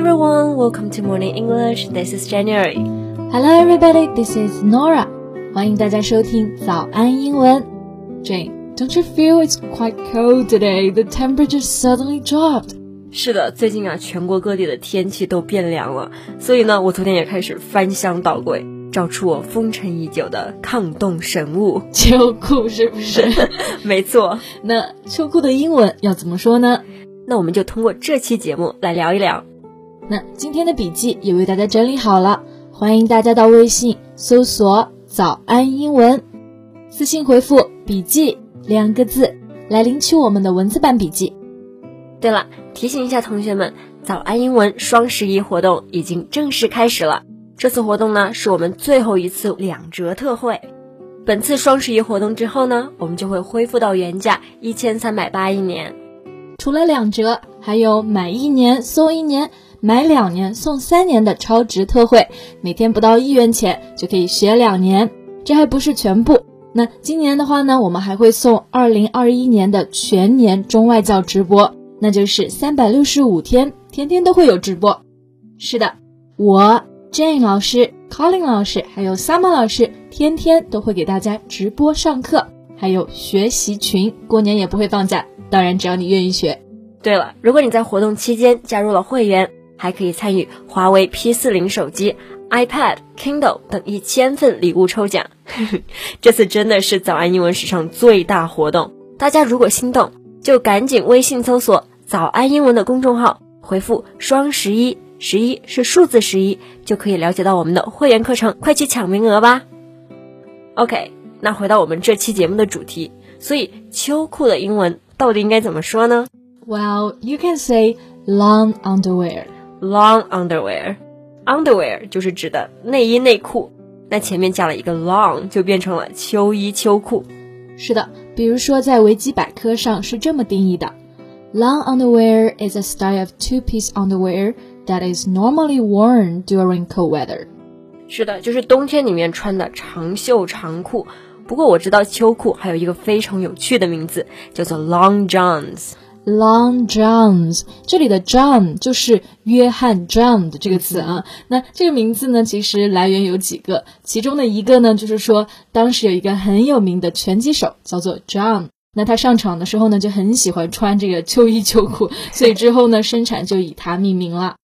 everyone, welcome to Morning English. This is January. Hello everybody, this is Nora. 欢迎大家收听早安英文。Jane, don't you feel it's quite cold today? The temperature suddenly dropped. 是的，最近啊，全国各地的天气都变凉了，所以呢，我昨天也开始翻箱倒柜，找出我封尘已久的抗冻神物——秋裤，是不是？没错。那秋裤的英文要怎么说呢？那我们就通过这期节目来聊一聊。那今天的笔记也为大家整理好了，欢迎大家到微信搜索“早安英文”，私信回复“笔记”两个字来领取我们的文字版笔记。对了，提醒一下同学们，早安英文双十一活动已经正式开始了。这次活动呢，是我们最后一次两折特惠。本次双十一活动之后呢，我们就会恢复到原价一千三百八一年。除了两折，还有买一年送一年。买两年送三年的超值特惠，每天不到一元钱就可以学两年。这还不是全部，那今年的话呢，我们还会送二零二一年的全年中外教直播，那就是三百六十五天，天天都会有直播。是的，我 Jane 老师、Colin 老师还有 Summer 老师，天天都会给大家直播上课，还有学习群，过年也不会放假。当然，只要你愿意学。对了，如果你在活动期间加入了会员。还可以参与华为 P 四零手机、iPad、Kindle 等一千份礼物抽奖。这次真的是早安英文史上最大活动，大家如果心动，就赶紧微信搜索“早安英文”的公众号，回复“双十一”，十一是数字十一，就可以了解到我们的会员课程，快去抢名额吧。OK，那回到我们这期节目的主题，所以秋裤的英文到底应该怎么说呢？Well, you can say long underwear. Long underwear，underwear 就是指的内衣内裤，那前面加了一个 long 就变成了秋衣秋裤。是的，比如说在维基百科上是这么定义的：Long underwear is a style of two-piece underwear that is normally worn during cold weather。是的，就是冬天里面穿的长袖长裤。不过我知道秋裤还有一个非常有趣的名字，叫做 long johns。Long Johns，这里的 John 就是约翰 John 的这个词啊。那这个名字呢，其实来源有几个，其中的一个呢，就是说当时有一个很有名的拳击手叫做 John，那他上场的时候呢，就很喜欢穿这个秋衣秋裤，所以之后呢，生产就以他命名了。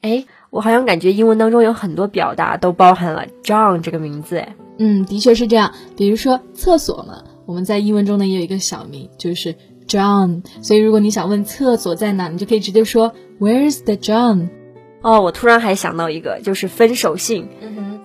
哎，我好像感觉英文当中有很多表达都包含了 John 这个名字。哎，嗯，的确是这样。比如说厕所嘛，我们在英文中呢也有一个小名，就是。John，所以如果你想问厕所在哪，你就可以直接说 Where's the John？哦，我突然还想到一个，就是分手信，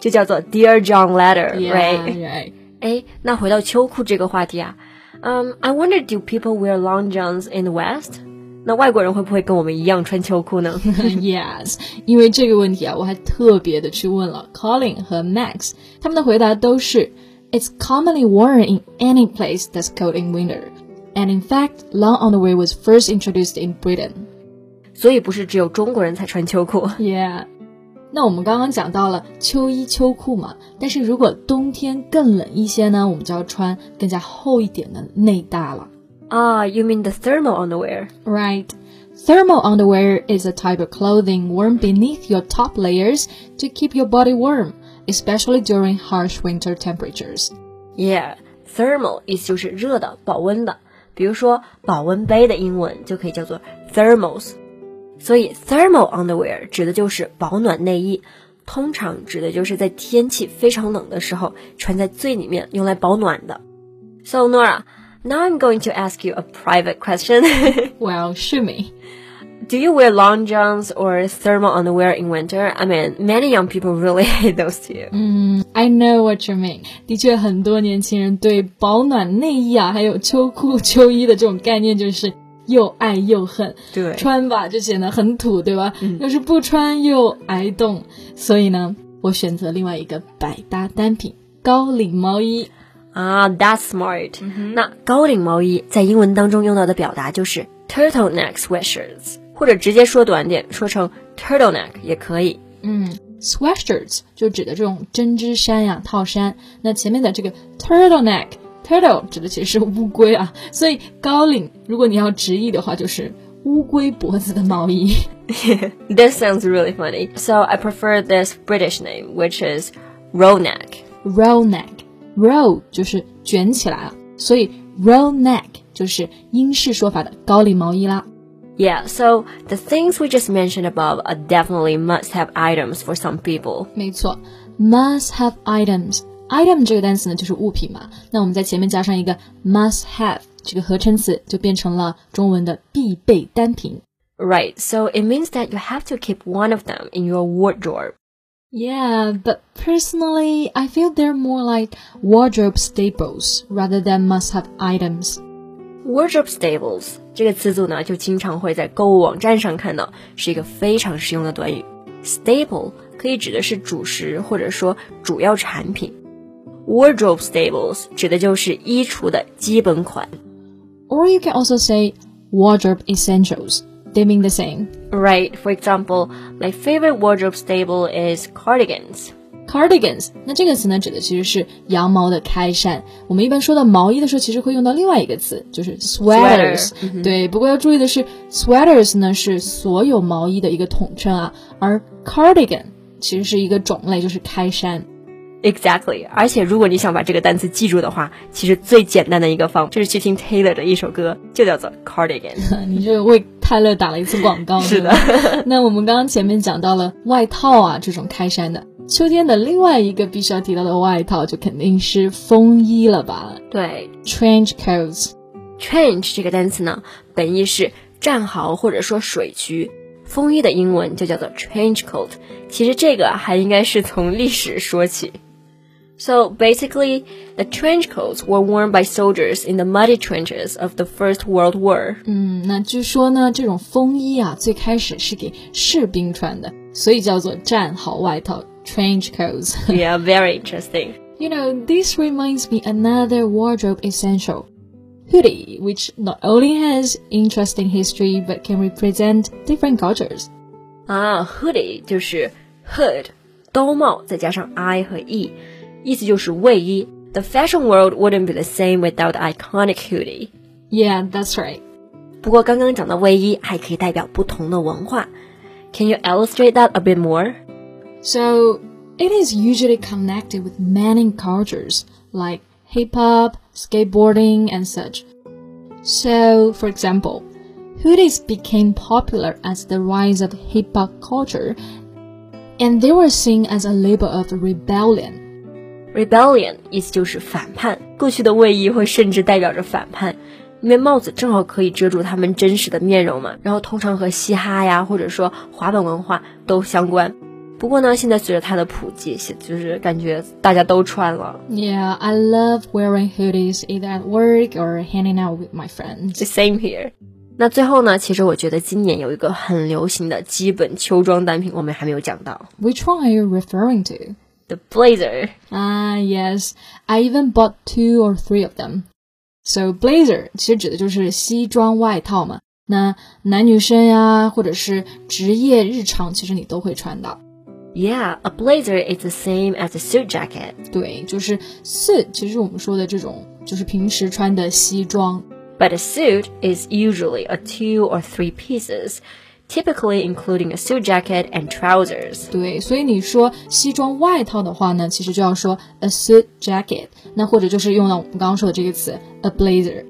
就叫做 Dear John Letter，right？哎，那回到秋裤这个话题啊，嗯，I wonder do people wear long johns in the West？那外国人会不会跟我们一样穿秋裤呢？Yes，因为这个问题啊，我还特别的去问了 Colin 和 Max，他们的回答都是 It's commonly worn in any place that's cold in winter。 And in fact, long underwear was first introduced in Britain. 所以不是只有中国人才穿秋裤。Yeah. 那我们刚刚讲到了秋衣秋裤嘛，但是如果冬天更冷一些呢，我们就要穿更加厚一点的内搭了。Ah, you mean the thermal underwear? Right. Thermal underwear is a type of clothing worn beneath your top layers to keep your body warm, especially during harsh winter temperatures. Yeah, thermal 意思就是热的、保温的。 比如说保温杯的英文就可以叫做 thermos，所以 thermal underwear 指的就是保暖内衣，通常指的就是在天气非常冷的时候穿在最里面用来保暖的。So Nora, now I'm going to ask you a private question. well, shoot me. Do you wear long johns or thermal underwear in winter? I mean, many young people really hate those two. 嗯，I know what you mean. 的确，很多年轻人对保暖内衣啊，还有秋裤、秋衣的这种概念就是又爱又恨。对，穿吧就显得很土，对吧？嗯、要是不穿又挨冻。所以呢，我选择另外一个百搭单品——高领毛衣。啊，That's smart、嗯。那高领毛衣在英文当中用到的表达就是 turtleneck sweatshirts。 或者直接说短点，说成 turtleneck 也可以。嗯，sweatshirts 就指的这种针织衫呀、套衫。那前面的这个 turtleneck，turtle 指的其实是乌龟啊。所以高领，如果你要直译的话，就是乌龟脖子的毛衣。this sounds really funny. So I prefer this British name, which is roll neck. Roll neck, roll 就是卷起来了，所以 roll neck 就是英式说法的高领毛衣啦。Yeah, so the things we just mentioned above are definitely must-have items for some people. 没错，must-have items。item 这个单词呢就是物品嘛，那我们在前面加上一个 must have 这个合成词，就变成了中文的必备单品。Right, so it means that you have to keep one of them in your wardrobe. Yeah, but personally, I feel they're more like wardrobe staples rather than must-have items. Wardrobe staples 这个词组呢，就经常会在购物网站上看到，是一个非常实用的短语。Staple 可以指的是主食或者说主要产品。Wardrobe staples 指的就是衣橱的基本款。Or you can also say wardrobe essentials. They mean the same. Right. For example, my favorite wardrobe staple is cardigans. Cardigans，那这个词呢，指的其实是羊毛的开衫。我们一般说到毛衣的时候，其实会用到另外一个词，就是 sweaters。Sweater, 对，不过要注意的是，sweaters 呢是所有毛衣的一个统称啊，而 cardigan 其实是一个种类，就是开衫。Exactly，而且如果你想把这个单词记住的话，其实最简单的一个方就是去听 Taylor 的一首歌，就叫做 Cardigan。你这为泰勒打了一次广告。是的 那我们刚刚前面讲到了外套啊，这种开衫的。秋天的另外一个必须要提到的外套，就肯定是风衣了吧对？Trench coats。，trench 这个单词呢，本意是战壕或者说水渠，风衣的英文就叫做 trench coat。其实这个还应该是从历史说起。So basically, the trench coats were worn by soldiers in the muddy trenches of the First World War. 嗯，那据说呢，这种风衣啊，最开始是给士兵穿的，所以叫做战壕外套 （trench coats）。 yeah, very interesting. You know, this reminds me another wardrobe essential. Hoodie, which not only has interesting history but can represent different cultures. 啊，hoodie 就是 hood 兜帽，再加上 i 和 e，意思就是卫衣。The fashion world wouldn't be the same without the iconic hoodie. Yeah, that's right. 不过刚刚讲的卫衣还可以代表不同的文化。Can you illustrate that a bit more? So, it is usually connected with many cultures like hip hop, skateboarding, and such. So, for example, hoodies became popular as the rise of hip hop culture, and they were seen as a label of rebellion. Rebellion 意思就是反叛。过去的卫衣会甚至代表着反叛，因为帽子正好可以遮住他们真实的面容嘛。然后通常和嘻哈呀，或者说滑板文化都相关。 不过呢，现在随着它的普及，就是感觉大家都穿了。 Yeah, I love wearing hoodies either at work or hanging out with my friends. The same here. 那最后呢，其实我觉得今年有一个很流行的基本秋装单品，我们还没有讲到 Which one are you referring to? the blazer。 Ah, yes. I even bought two or three of them. So blazer 其实指的就是西装外套嘛。那男女生呀，或者是职业日常，其实你都会穿到。 Yeah, a blazer is the same as a suit jacket. 对，就是 suit，其实我们说的这种就是平时穿的西装。 But a suit is usually a two or three pieces, typically including a suit jacket and trousers. 对，所以你说西装外套的话呢，其实就要说 a suit jacket，那或者就是用到我们刚刚说的这个词 a blazer。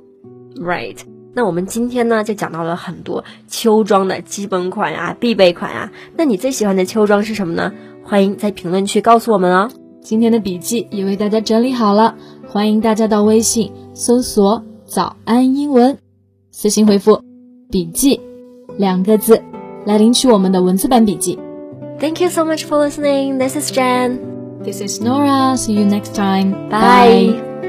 Right. 那我们今天呢就讲到了很多秋装的基本款啊、必备款啊。那你最喜欢的秋装是什么呢？欢迎在评论区告诉我们哦。今天的笔记也为大家整理好了，欢迎大家到微信搜索“早安英文”，私信回复“笔记”两个字来领取我们的文字版笔记。Thank you so much for listening. This is Jen. This is Nora. See you next time. Bye.